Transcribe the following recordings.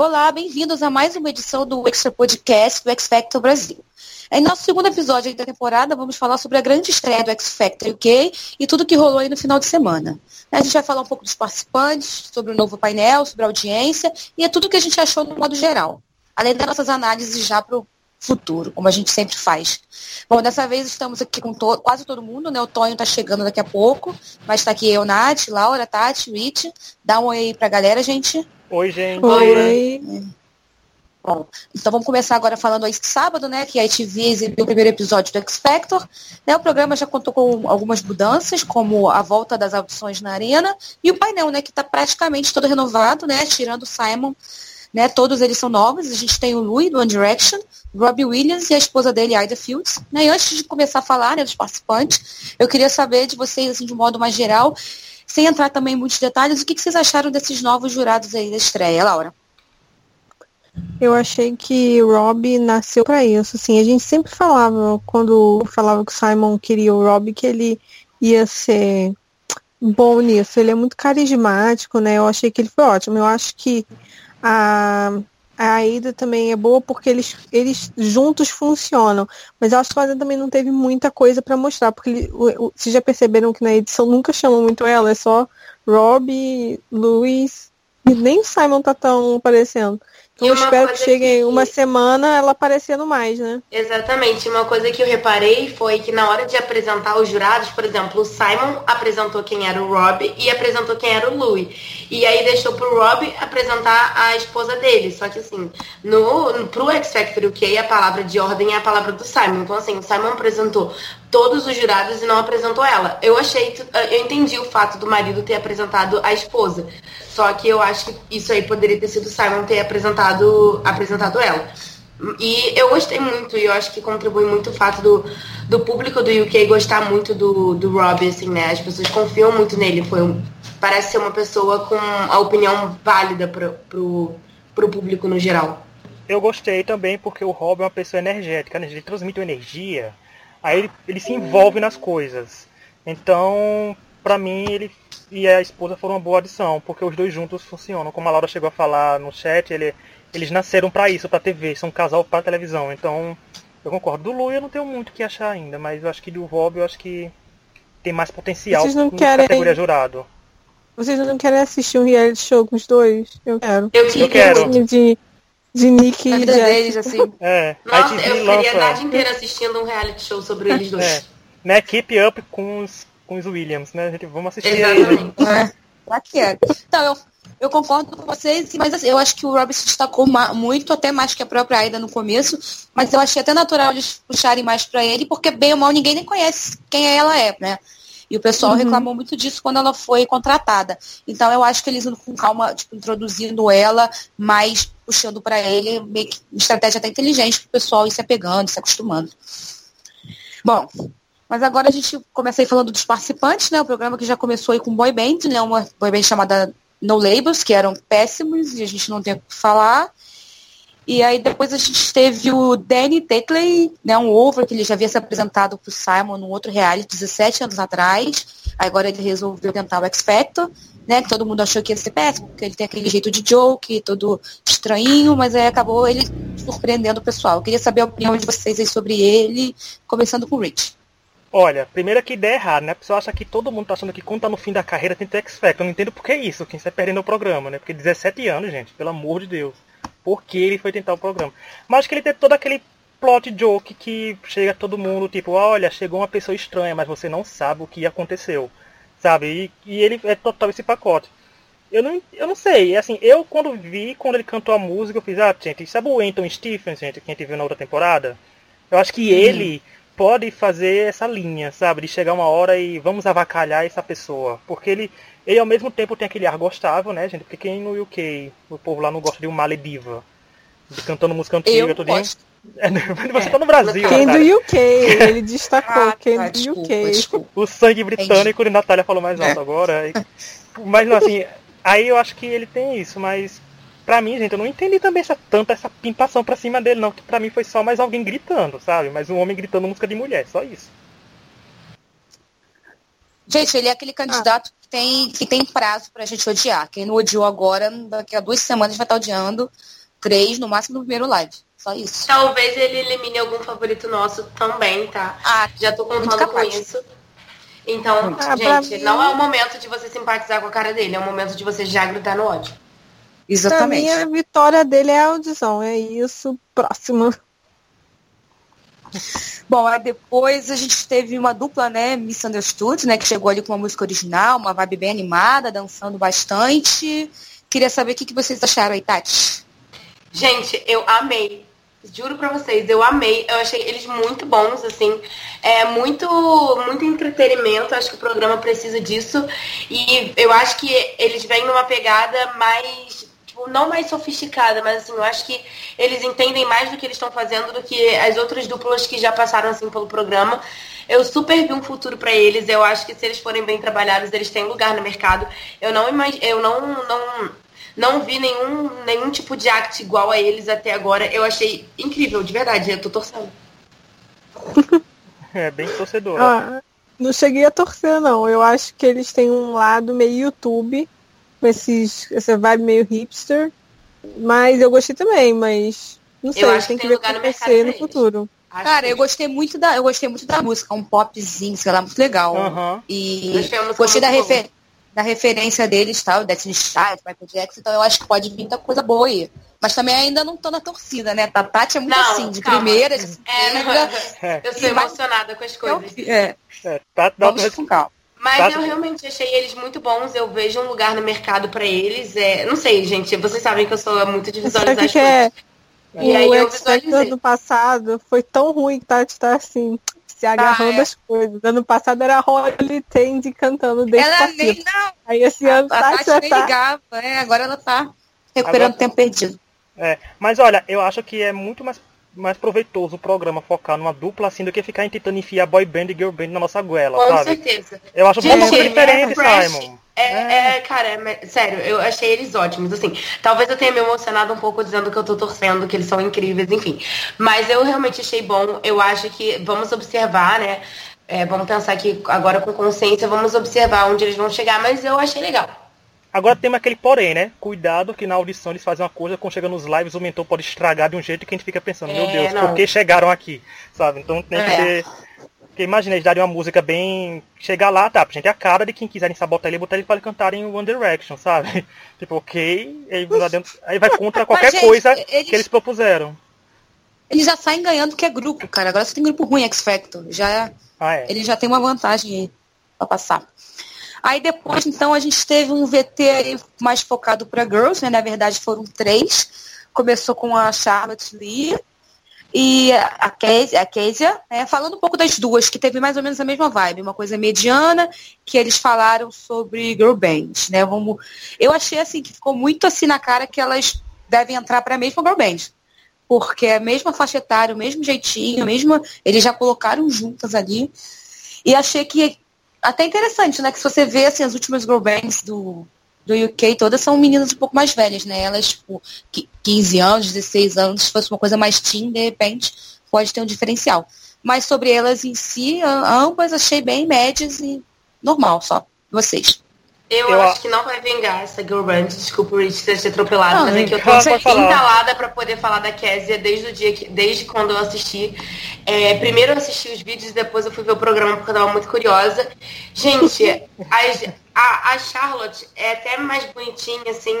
Olá, bem-vindos a mais uma edição do Extra Podcast do X Factor Brasil. Em nosso segundo episódio da temporada, vamos falar sobre a grande estreia do X Factor UK e tudo que rolou aí no final de semana. A gente vai falar um pouco dos participantes, sobre o novo painel, sobre a audiência e é tudo que a gente achou no modo geral. Além das nossas análises já para o futuro, como a gente sempre faz. Bom, dessa vez estamos aqui com to quase todo mundo, né? O Tonho está chegando daqui a pouco, mas está aqui eu, Nath, Laura, Tati, Rich. Dá um oi aí pra galera, gente. Oi, gente. Oi. Bom, então vamos começar agora falando esse sábado, né? Que a ITV exibiu o primeiro episódio do X Factor. Né, o programa já contou com algumas mudanças, como a volta das audições na arena e o painel, né? Que está praticamente todo renovado, né? Tirando o Simon né? Todos eles são novos. A gente tem o Louis, do One Direction, Robbie Williams e a esposa dele, Ida Fields. Né? E antes de começar a falar né, dos participantes, eu queria saber de vocês, assim, de modo mais geral, sem entrar também em muitos detalhes, o que, que vocês acharam desses novos jurados aí da estreia, Laura? Eu achei que Rob nasceu para isso. Assim, a gente sempre falava, quando falava que o Simon queria o Rob, que ele ia ser bom nisso. Ele é muito carismático, né? Eu achei que ele foi ótimo. Eu acho que a, a Aida também é boa porque eles, eles juntos funcionam. Mas que ela também não teve muita coisa para mostrar, porque ele, o, o, vocês já perceberam que na edição nunca chamam muito ela, é só Rob, Luiz, e nem o Simon tá tão aparecendo. Então eu espero que chegue que... uma semana ela aparecendo mais, né? Exatamente. Uma coisa que eu reparei foi que na hora de apresentar os jurados, por exemplo, o Simon apresentou quem era o Rob e apresentou quem era o Louis. E aí deixou pro Rob apresentar a esposa dele. Só que assim, no, no, pro X Factor UK a palavra de ordem é a palavra do Simon. Então assim, o Simon apresentou todos os jurados e não apresentou ela. Eu achei, eu entendi o fato do marido ter apresentado a esposa. Só que eu acho que isso aí poderia ter sido Simon ter apresentado, apresentado ela. E eu gostei muito, e eu acho que contribui muito o fato do, do público do UK gostar muito do, do Rob, assim, né? As pessoas confiam muito nele. Foi um, parece ser uma pessoa com a opinião válida pro, pro, pro público no geral. Eu gostei também porque o Rob é uma pessoa energética, né? Ele transmite energia, aí ele, ele se envolve nas coisas. Então, pra mim, ele e a esposa foram uma boa adição, porque os dois juntos funcionam. Como a Laura chegou a falar no chat, ele, eles nasceram para isso, para TV, são um casal para televisão. Então, eu concordo. Do Lu eu não tenho muito o que achar ainda, mas eu acho que do Rob eu acho que tem mais potencial Vocês não querem... categoria jurado. Vocês não querem assistir um reality show com os dois? Eu quero. Eu, eu quero. De, de Nick a vida deles, assim. É, Nossa, eu ficaria a tarde inteira assistindo um reality show sobre eles dois. É. Né, keep up com os com os Williams, né? A gente, vamos assistir Exatamente. aí. Né? É, que é. Então, eu, eu concordo com vocês, mas assim, eu acho que o Rob se destacou muito, até mais que a própria Aida no começo, mas eu achei até natural eles puxarem mais para ele, porque bem ou mal ninguém nem conhece quem ela é, né? E o pessoal uhum. reclamou muito disso quando ela foi contratada. Então eu acho que eles com calma, tipo, introduzindo ela, mais puxando para ele, meio que uma estratégia até inteligente para o pessoal ir se apegando, se acostumando. Bom, mas agora a gente começa aí falando dos participantes, né? O programa que já começou aí com boy band, né? Uma boy band chamada No Labels, que eram péssimos e a gente não tem o que falar. E aí depois a gente teve o Danny Tetley, né? Um over que ele já havia se apresentado pro Simon num outro reality 17 anos atrás. Agora ele resolveu tentar o X Factor, né? Que todo mundo achou que ia ser péssimo, porque ele tem aquele jeito de joke, todo estranho, mas aí acabou ele surpreendendo o pessoal. Eu queria saber a opinião de vocês aí sobre ele, começando com o Rich. Olha, primeiro que ideia errada, né? A pessoa acha que todo mundo tá achando que quando tá no fim da carreira tem X Factor. Eu não entendo por que isso, quem está perdendo o programa, né? Porque 17 anos, gente, pelo amor de Deus. Por que ele foi tentar o programa? Mas que ele tem todo aquele plot joke que chega todo mundo, tipo, olha, chegou uma pessoa estranha, mas você não sabe o que aconteceu. Sabe? E, e ele é total esse pacote. Eu não, eu não sei, assim, eu quando vi, quando ele cantou a música, eu fiz, ah, gente, sabe o Anton Stephens, gente, que a gente viu na outra temporada? Eu acho que ele pode fazer essa linha, sabe? De chegar uma hora e vamos avacalhar essa pessoa. Porque ele, ele ao mesmo tempo tem aquele ar gostável, né, gente? Porque quem no UK, o povo lá não gosta de um malediva. De cantando música antiga, tudo É, você é. tá no Brasil, Quem do UK, ele destacou. ah, quem tá, do desculpa, UK. Desculpa. O sangue britânico de Natália falou mais alto é. agora. Mas não, assim, aí eu acho que ele tem isso, mas Pra mim, gente, eu não entendi também essa, tanta essa pimpação pra cima dele, não. Que pra mim foi só mais alguém gritando, sabe? Mais um homem gritando música de mulher, só isso. Gente, ele é aquele candidato que, tem, que tem prazo pra gente odiar. Quem não odiou agora, daqui a duas semanas vai estar odiando. Três, no máximo, no primeiro live. Só isso. Talvez ele elimine algum favorito nosso também, tá? Ah, Já tô muito contando com capaz. isso. Então, Ah, gente, mim- não é o momento de você simpatizar com a cara dele, é o momento de você já grudar no ódio. Pra Exatamente. mim, a vitória dele é a audição. É isso. Próximo. Bom, aí depois a gente teve uma dupla, né, Misunderstood, né, que chegou ali com uma música original, uma vibe bem animada, dançando bastante. Queria saber o que, que vocês acharam aí, Tati. Gente, eu amei. Juro pra vocês, eu amei. Eu achei eles muito bons, assim. É muito, muito entretenimento. Acho que o programa precisa disso. E eu acho que eles vêm numa pegada mais. Tipo, não mais sofisticada, mas assim, eu acho que eles entendem mais do que eles estão fazendo do que as outras duplas que já passaram assim pelo programa. Eu super vi um futuro pra eles. Eu acho que se eles forem bem trabalhados, eles têm lugar no mercado. Eu não imag... eu não, não não vi nenhum, nenhum tipo de act igual a eles até agora. Eu achei incrível, de verdade. Eu tô torcendo. É bem torcedor. Ah, não cheguei a torcer, não. Eu acho que eles têm um lado meio YouTube, com esses, essa vibe meio hipster. Mas eu gostei também, mas não sei, acho tem que que tem ver lugar o que no pra no eles. futuro. Acho Cara, que- eu gostei muito da, eu gostei muito da música, um popzinho, sei lá, muito legal. E Gostei, da, refer- da referência deles, tal, Destiny Child, Michael Jackson, então eu acho que pode vir muita coisa boa aí. Mas também ainda não tô na torcida, né? A Tati é muito Não, assim, de calma. primeira, de É, não, segunda, É. eu sou emocionada com as coisas. é, É, tá, dá vamos com calma. Mas eu realmente achei eles muito bons. Eu vejo um lugar no mercado pra eles. É, não sei, gente. Vocês sabem que eu sou muito de visualizar Sabe as que, é? coisas. E aí o visualizei. do passado foi tão ruim que tá, tá assim, se agarrando é. as coisas. Ano passado era a Holly Tandy cantando desde Ela nem não, Aí esse ano a tá, Tati já nem tá. ligava, é, agora ela tá recuperando Agora- tempo perdido. É, mas olha, eu acho que é muito mais, mais proveitoso o programa focar numa dupla assim do que ficar tentando enfiar boy band e girl band na nossa goela, Com sabe? certeza. Eu acho Gente, muito diferente, é fresh. Simon. É, é, cara, é- sério, eu achei eles ótimos. Assim, talvez eu tenha me emocionado um pouco dizendo que eu tô torcendo, que eles são incríveis, enfim. Mas eu realmente achei bom. Eu acho que vamos observar, né? É, vamos pensar aqui agora com consciência, vamos observar onde eles vão chegar, mas eu achei legal. Agora temos aquele porém, né? Cuidado que na audição eles fazem uma coisa, quando chega nos lives o mentor pode estragar de um jeito que a gente fica pensando, meu É, Deus, não. por que chegaram aqui? Sabe? Então tem que É. ter. Porque imagina, eles darem uma música bem. Chegar lá, tá? Gente, é a cara de quem quiserem sabotar ele, botar ele para cantarem One Direction, sabe? Tipo, ok, aí, dentro, aí vai contra qualquer coisa eles- que eles propuseram. Eles já saem ganhando que é grupo, cara. Agora você tem grupo ruim, X Factor. Já, Ah, é. ele já tem uma vantagem aí pra passar. Aí depois, então, a gente teve um VT mais focado pra girls, né? Na verdade, foram três. Começou com a Charlotte Lee e a Kezia, a né? falando um pouco das duas, que teve mais ou menos a mesma vibe, uma coisa mediana, que eles falaram sobre girl band, né? Vamos... Eu achei assim que ficou muito assim na cara que elas devem entrar para a mesma girl band. Porque é a mesma faixa etária, o mesmo jeitinho, mesmo. Eles já colocaram juntas ali. E achei que até interessante, né? Que se você vê assim, as últimas girl bands do, do UK, todas são meninas um pouco mais velhas, né? Elas, tipo, qui- 15 anos, 16 anos, se fosse uma coisa mais teen, de repente, pode ter um diferencial. Mas sobre elas em si, ambas achei bem médias e normal só. Vocês. Eu, Eu acho que não vai vingar essa girl band. Desculpa o Rich ter te atropelado, Não, mas é que eu tô entalada pra poder falar da Kézia desde o dia que, desde quando eu assisti. É, primeiro eu assisti os vídeos, depois eu fui ver o programa porque eu tava muito curiosa. Gente, as- a, a Charlotte é até mais bonitinha, assim,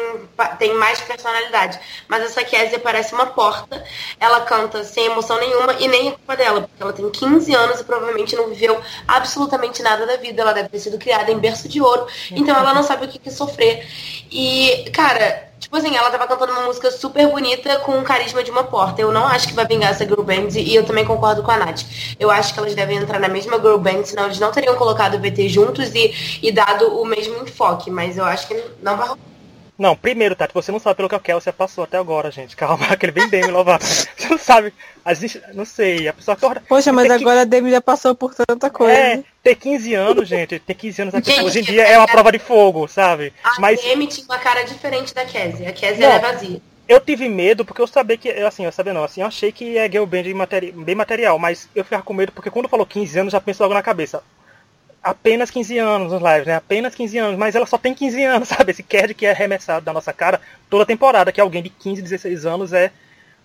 tem mais personalidade. Mas essa Kézia parece uma porta. Ela canta sem emoção nenhuma e nem é culpa dela, porque ela tem 15 anos e provavelmente não viveu absolutamente nada da vida. Ela deve ter sido criada em berço de ouro. Então ela não sabe o que é sofrer. E, cara, tipo assim, ela tava cantando uma música super bonita com o carisma de uma porta. Eu não acho que vai vingar essa girl band e eu também concordo com a Nath. Eu acho que elas devem entrar na mesma girl band, senão eles não teriam colocado o VT juntos e, e dado o mesmo enfoque. Mas eu acho que não vai rolar. Não, primeiro, Tati, você não sabe pelo que a Kelsey passou até agora, gente. Calma, aquele bem Demi Lovato. Você não sabe. As, não sei, a pessoa acorda. Poxa, mas agora a Demi já passou por tanta coisa. É, ter 15 anos, gente. Ter 15 anos aqui, Gente, hoje em dia é uma prova de fogo, sabe? A Mas Demi tinha uma cara diferente da Kézia. A Kézia Não. era vazia. eu tive medo porque eu sabia que. eu, Assim, eu sabia não, assim, eu achei que é girl band materi- bem material, mas eu ficava com medo porque quando falou 15 anos já penso logo na cabeça. Apenas 15 anos nos lives, né? Apenas 15 anos, mas ela só tem 15 anos, sabe? Esse Cad que é arremessado da nossa cara toda temporada, que alguém de 15, 16 anos é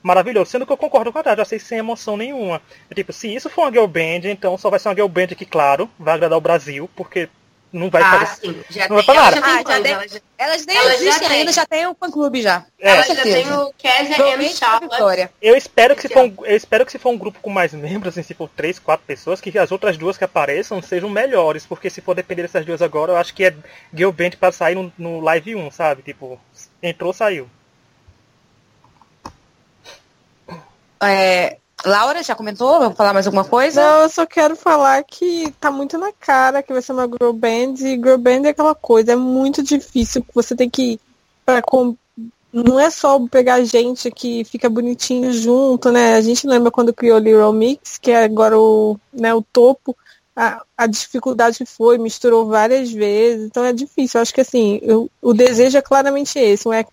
maravilhoso. Sendo que eu concordo com a Tati, eu achei sem emoção nenhuma. tipo, se isso for uma girl band, então só vai ser uma girl band que, claro, vai agradar o Brasil, porque não vai Ah, fazer. sim. Já Não vai tem, já tem Ah, já tem- ela já, Elas nem Ela já existem tem. ainda, já tem um fã clube já. É. ela Com já tem o Kezia and Provavelmente a Charlotte. Vitória. Eu espero que se for, um- eu espero que se for um grupo com mais membros, assim, se for três, quatro pessoas, que as outras duas que apareçam sejam melhores, porque se for depender dessas duas agora, eu acho que é girl band pra sair no, no live 1, sabe? Tipo, entrou, saiu. É, Laura, já comentou? Vamos falar mais alguma coisa? Não, eu só quero falar que tá muito na cara que vai ser uma girl band. E girl band é aquela coisa, é muito difícil. Você tem que. Pra, com, não é só pegar gente que fica bonitinho junto, né? A gente lembra quando criou o Little Mix, que é agora o, né, o topo. A, a dificuldade foi, misturou várias vezes, então é difícil. Eu acho que assim, eu- o desejo é claramente esse, um act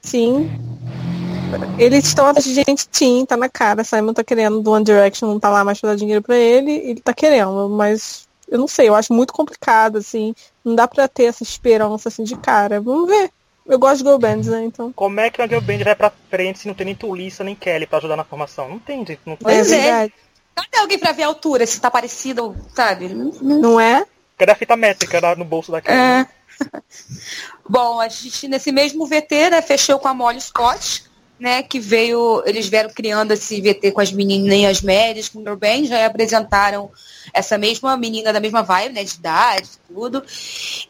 estão atrás de gente teen, tá na cara. Simon tá querendo do One Direction, não tá lá mais pra dar dinheiro pra ele, ele tá querendo, mas eu não sei, eu acho muito complicado, assim. Não dá pra ter essa esperança assim de cara. Vamos ver. Eu gosto de girl bands, né? Então. Como é que uma girl band vai pra frente se não tem nem Tulissa nem Kelly pra ajudar na formação? Não tem, gente. Não tem. Pois é é. Cadê alguém pra ver a altura, se tá parecido, sabe? Não- é? Cadê a fita métrica no bolso da Kelly? É. Bom, a gente nesse mesmo VT, né, fechou com a Molly Scott, né, que veio, eles vieram criando esse VT com as menininhas médias, com o Girl Band, já apresentaram essa mesma menina da mesma vibe, né, de idade, tudo.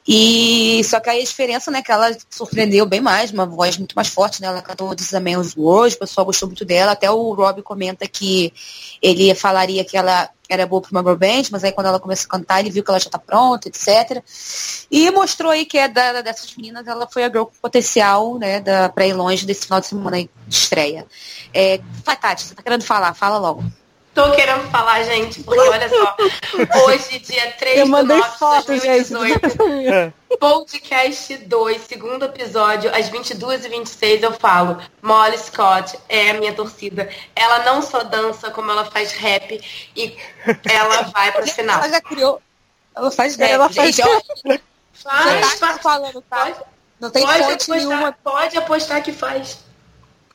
E só que aí a diferença, né, que ela surpreendeu bem mais, uma voz muito mais forte, né, ela cantou This is World, o pessoal gostou muito dela, até o Rob comenta que ele falaria que ela era boa uma girl band, mas aí quando ela começou a cantar, ele viu que ela já tá pronta, etc. E mostrou aí que é da, dessas meninas, ela foi a girl com potencial, né, da, pra ir longe desse final de semana aí de estreia. É, Tati, você tá querendo falar? Fala logo. Tô querendo falar, gente, porque olha só. Hoje, dia 3 Eu de 9 de foto, gente. 2018, É. podcast 2, segundo episódio, às 22h26, eu falo. Molly Scott é a minha torcida. Ela não só dança, como ela faz rap e ela vai pra final. Ela já criou. Ela faz rap, Ela faz Faz, tá faz. falando, tá? Pode, Não tem pode apostar, nenhuma. pode apostar que faz.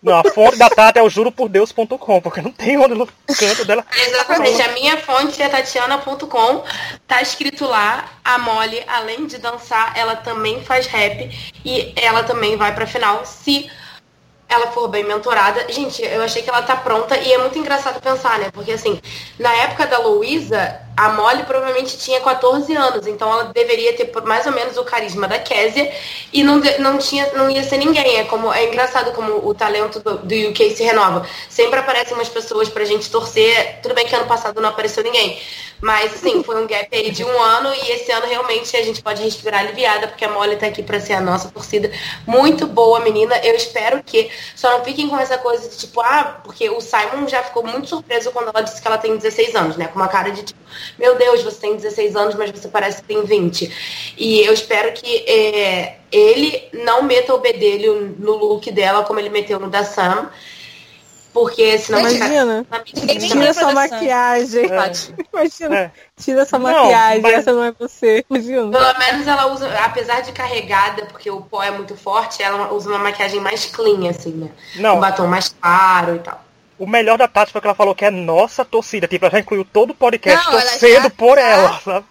Não, a fonte da Tati é o juropordeus.com, porque não tem onde no canto dela. Exatamente, a minha fonte é tatiana.com. Tá escrito lá, a Molly, além de dançar, ela também faz rap e ela também vai pra final se ela for bem mentorada. Gente, eu achei que ela tá pronta e é muito engraçado pensar, né? Porque assim, na época da Luísa, a Molly provavelmente tinha 14 anos, então ela deveria ter mais ou menos o carisma da Késia e não, não, tinha, não ia ser ninguém. É, como, é engraçado como o talento do, do UK se renova. Sempre aparecem umas pessoas pra gente torcer. Tudo bem que ano passado não apareceu ninguém. Mas assim, foi um gap aí de um ano e esse ano realmente a gente pode respirar aliviada, porque a Molly tá aqui pra ser a nossa torcida. Muito boa, menina. Eu espero que só não fiquem com essa coisa de tipo, ah, porque o Simon já ficou muito surpreso quando ela disse que ela tem 16 anos, né? Com uma cara de tipo, meu Deus, você tem 16 anos, mas você parece que tem 20. E eu espero que é, ele não meta o bedelho no look dela como ele meteu no da Sam. Porque senão vai ficar. Imagina. Tira sua maquiagem. Tati. Imagina. É. Tira sua maquiagem, mas- essa não é você. Imagina. Pelo menos ela usa, apesar de carregada, porque o pó é muito forte, ela usa uma maquiagem mais clean, assim, né? Não. Um batom mais claro e tal. O melhor da Tati foi que ela falou que é nossa torcida. Tipo, ela já incluiu todo o podcast Não, ela torcendo já por tá- ela, sabe?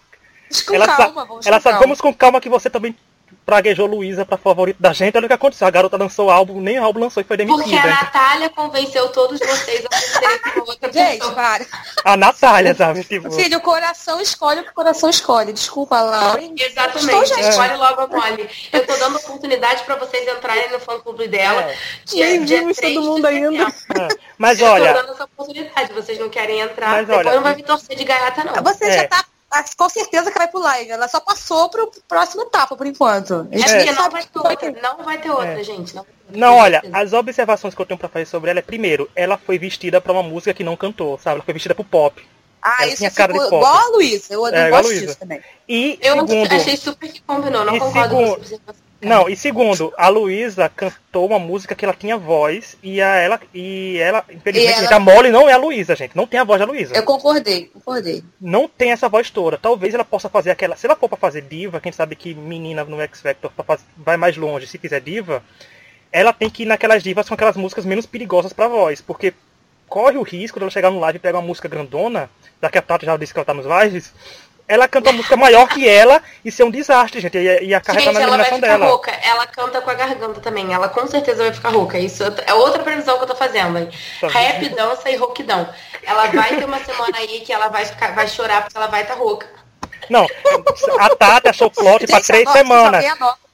Vamos com ela calma, sa- vamos ela com sabe, calma. vamos com calma que você também praguejou Luísa pra favorito da gente. Olha o que aconteceu. A garota lançou o álbum, nem o álbum lançou e foi Porque a demitida. Natália convenceu todos vocês a fazerem com outra Gente, pessoa. para. A Natália, sabe? Tipo, Filho, o coração escolhe o que o coração escolhe. Desculpa, Laura. Exatamente, Estou, gente. escolhe logo a Molly. Eu tô dando oportunidade pra vocês entrarem no fã clube dela. É. Dia, Nem dia vimos 3 todo de mundo ainda. é. Mas Eu tô olha, dando essa oportunidade. Vocês não querem entrar, Mas depois olha, não vai me torcer de gaiata, não. Você É. já tá com certeza que vai pro live. Ela só passou pro próximo etapa, por enquanto. É nem não vai ter outra. Não vai ter outra, É. gente. Não, não, olha, certeza. as observações que eu tenho pra fazer sobre ela é, primeiro, ela foi vestida pra uma música que não cantou, sabe? Ela foi vestida pro pop. Ah, Ela isso tinha cara pop. igual a Luísa. Eu É, gosto disso também. E, Eu segundo, achei super que combinou, não concordo segundo- com essa observação. Não, e segundo, a Luísa cantou uma música que ela tinha voz e a ela e ela, infelizmente, E ela- a Molly não é a Luísa, gente. Não tem a voz da Luísa. Eu concordei, concordei. Não tem essa voz toda. Talvez ela possa fazer aquela. Se ela for pra fazer diva, quem sabe que menina no X Factor pra faz- vai mais longe se fizer diva, ela tem que ir naquelas divas com aquelas músicas menos perigosas pra voz. Porque corre o risco de ela chegar no live e pegar uma música grandona, já que a Tata já disse que ela tá nos lives, ela canta uma música maior que ela e ser um desastre, gente. E, e acarretar Gente, na ela vai ficar dela. rouca. Ela canta com a garganta também. Ela com certeza vai ficar rouca. Isso é outra previsão que eu tô fazendo. Tá Rap, dança e rouquidão. Ela vai ter uma semana aí que ela vai, ficar, vai chorar porque ela vai estar rouca. Não, a Tata achou plot pra três semanas.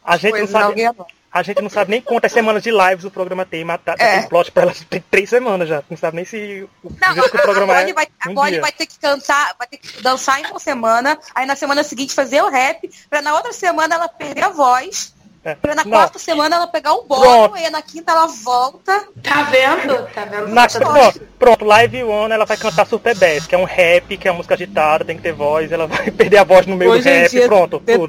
A gente não sabe. A gente não sabe nem quantas semanas de lives o programa tem, mas a Tata É. tem plot pra ela tem três semanas já. Não sabe nem se o, Não, jeito que o a, programa a Bonnie é. vai, a um Bonnie dia. vai ter que cantar, vai ter que dançar em uma semana, aí na semana seguinte fazer o rap, pra na outra semana ela perder a voz, É. pra na Não. quarta semana ela pegar um bolo, e aí na quinta ela volta. Tá vendo? Tá vendo? Na, Tá pronto, pronto, Live One ela vai cantar Super Bass, que é um rap, que é uma música agitada, tem que ter voz, ela vai perder a voz no meio Hoje do é rap, dia, pronto, tudo.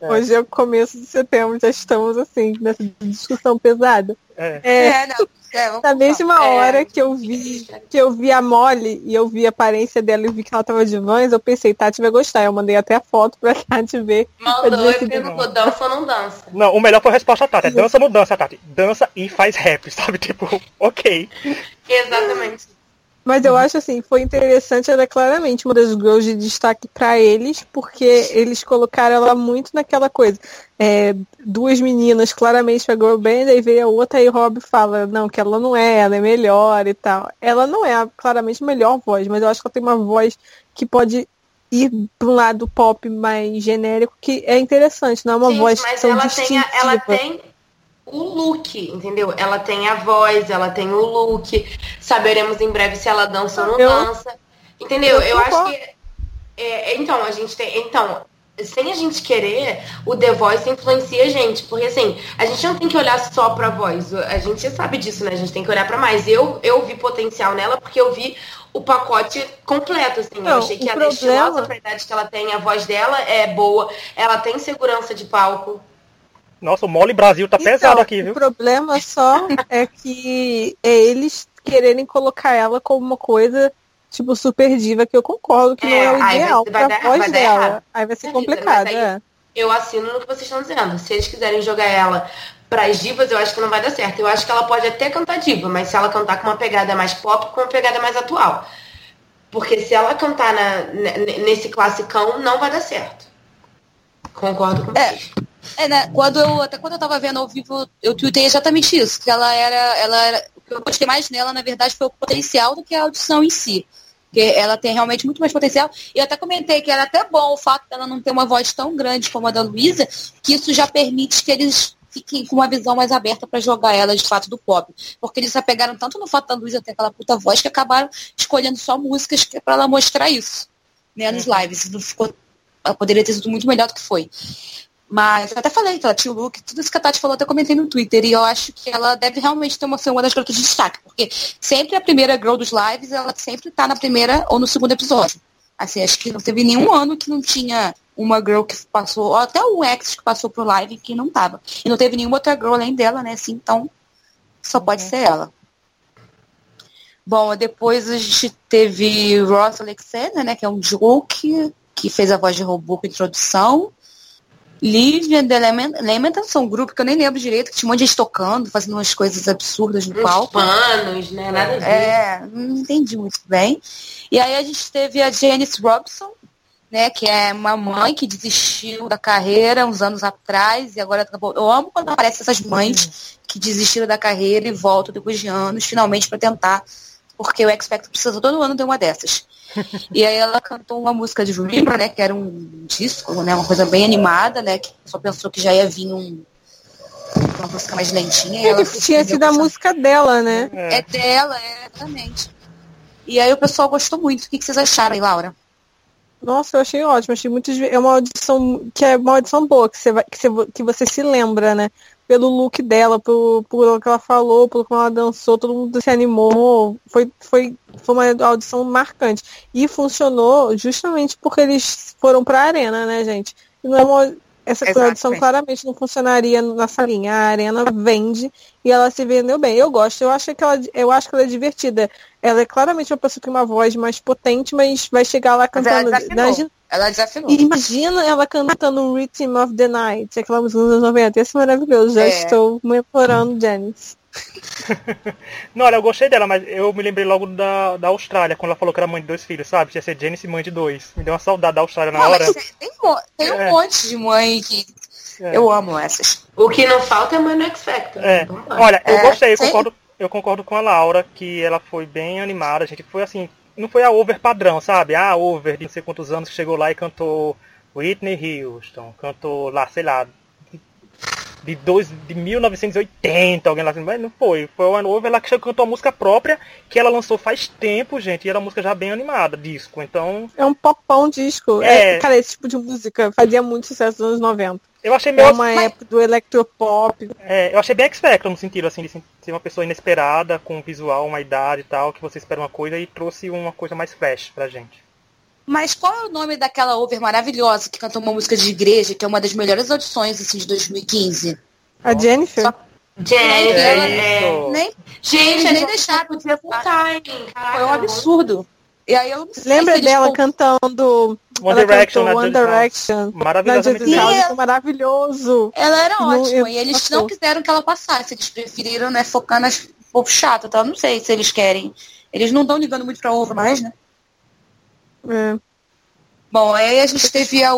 É. Hoje é o começo de setembro, já estamos assim, nessa discussão pesada. É. É, É, não. É, na mesma É. hora que eu vi que eu vi a Molly e eu vi a aparência dela e vi que ela tava de vans, eu pensei, Tati vai gostar. Eu mandei até a foto pra Tati ver. Mandou Eu e perguntou, dança ou não dança? Não, o melhor foi a resposta da Tati, é dança ou não dança, Tati? Dança e faz rap, sabe? Tipo, ok. Exatamente. Mas eu acho assim, foi interessante, ela é claramente uma das girls de destaque pra eles, porque eles colocaram ela muito naquela coisa. É, duas meninas claramente pra girl band, aí veio a outra e Rob fala, não, que ela não é, ela é melhor e tal. Ela não é a, claramente a melhor voz, mas eu acho que ela tem uma voz que pode ir para um lado pop mais genérico, que é interessante, não é uma Gente, voz mas tão ela tem, distintiva. a- ela tem o look, entendeu? Ela tem a voz, ela tem o look. Saberemos em breve se ela dança ou não Eu- dança. Entendeu? eu Eu, acho que. é, então, a gente tem. Então, sem a gente querer, o The Voice influencia a gente. Porque assim, a gente não tem que olhar só pra voz. A gente sabe disso, né? A gente tem que olhar pra mais. Eu, eu vi potencial nela porque eu vi o pacote completo, assim. Não, eu achei que o ela é problema- estilosa pra idade que ela tem, a voz dela é boa, ela tem segurança de palco. Nossa, o Mole Brasil tá pesado Então, aqui, viu? O problema só é que é eles quererem colocar ela como uma coisa tipo super diva, que eu concordo que É, não é o aí vai- ideal vai pra dar- voz dela. errado. Aí vai ser complicado, é. Eu assino no que vocês estão dizendo. Se eles quiserem jogar ela pras divas, eu acho que não vai dar certo. Eu acho que ela pode até cantar diva, mas se ela cantar com uma pegada mais pop, com uma pegada mais atual. Porque se ela cantar na- ne- nesse classicão, não vai dar certo. Concordo com É. vocês. É, né? Quando eu, até quando eu tava vendo ao vivo, eu tuitei exatamente isso, que ela era, ela era. O que eu gostei mais nela, na verdade, foi o potencial do que a audição em si. Porque ela tem realmente muito mais potencial. E eu até comentei que era até bom o fato dela não ter uma voz tão grande como a da Luísa, que isso já permite que eles fiquem com uma visão mais aberta para jogar ela de fato do pop. Porque eles se apegaram tanto no fato da Luísa ter aquela puta voz que acabaram escolhendo só músicas que para ela mostrar isso. Né, nos lives. Não ficou, ela poderia ter sido muito melhor do que foi. Mas eu até falei que ela tinha o look, tudo isso que a Tati falou, até comentei no Twitter. E eu acho que ela deve realmente ter uma, ser uma das garotas de destaque. Porque sempre a primeira girl dos lives, ela sempre tá na primeira ou no segundo episódio. Assim, acho que não teve nenhum ano que não tinha uma girl que passou, ou até um ex que passou pro live que não tava. E não teve nenhuma outra girl além dela, né? Assim, então só pode ser ela. Bom, depois a gente teve Ross Alexander, né? Que é um joke, que fez a voz de robô com introdução. And the Lament- são um grupo que eu nem lembro direito, que tinha um monte de gente tocando, fazendo umas coisas absurdas no Uns palco. panos, né? Nada ver. É, não entendi muito bem. E aí a gente teve a Janice Robson, né, que é uma mãe que desistiu da carreira uns anos atrás e agora acabou. Eu amo quando aparecem essas mães que desistiram da carreira e voltam depois de anos, finalmente, para tentar, porque o X Factor precisa todo ano ter uma dessas. e aí ela cantou uma música de Dreamer, né, que era um disco, né, uma coisa bem animada, né, que só pensou que já ia vir um uma música mais lentinha. É ela que tinha sido a música dela, né? é dela, é, exatamente. E aí o pessoal gostou muito. O que, que vocês acharam aí, Laura? Nossa, eu achei ótimo. Achei muito. É uma audição que é uma audição boa, que você, vai, que você, que você se lembra, né? Pelo look dela, por, por que ela falou, por como ela dançou, todo mundo se animou. Foi, foi, foi uma audição marcante. E funcionou justamente porque eles foram pra arena, né, gente? E não é uma, essa Exato, é. claramente não funcionaria na salinha. A arena vende e ela se vendeu bem. Eu gosto, eu acho que ela, eu acho que ela é divertida. Ela é claramente uma pessoa que tem uma voz mais potente, mas vai chegar lá cantando. Ela desafinou. imagina ela cantando Rhythm of the Night, aquela música dos anos 90. Isso é maravilhoso. Já É. estou me implorando, Janice. Não, olha, eu gostei dela, mas eu me lembrei logo da, da Austrália, quando ela falou que era mãe de dois filhos, sabe? Tinha ser Janice e mãe de dois. Me deu uma saudade da Austrália na Não, hora. mas tem, tem um É. monte de mãe que É. eu amo essas. O que não falta é mãe no X Factor. É. Olha, eu É, gostei, eu concordo, eu concordo com a Laura, que ela foi bem animada, gente. Foi assim, não foi a over padrão, sabe? Ah, over de não sei quantos anos que chegou lá e cantou Whitney Houston, cantou lá, sei lá, de, de, dois, de 1980, alguém lá assim, mas não foi. Foi uma over lá que chegou, cantou a música própria, que ela lançou faz tempo, gente, e era uma música já bem animada, disco. Então, É um popão disco. É. É, cara, esse tipo de música fazia muito sucesso nos anos 90. Eu achei É meio. uma época do electropop. É, eu achei bem X-Factor no sentido assim de ser uma pessoa inesperada, com um visual, uma idade e tal, que você espera uma coisa e trouxe uma coisa mais flash pra gente. Mas qual é o nome daquela over maravilhosa que cantou uma música de igreja, que é uma das melhores audições assim, de 2015? A Jennifer. Só- Gente, É é, isso. Nem gente, nem deixaram podia full time. Caraca, foi um absurdo. E aí eu não sei Lembra dela con- cantando One ela Direction cantou na One Just Dance. Direction. Maravilhosamente Sim, foi maravilhoso. Ela era ótima. eu- E eles passou. não quiseram que ela passasse. Eles preferiram, né, focar nas povo chato. Então eu não sei se eles querem. Eles não estão ligando muito pra over mais, né? É. Bom, aí a gente teve a,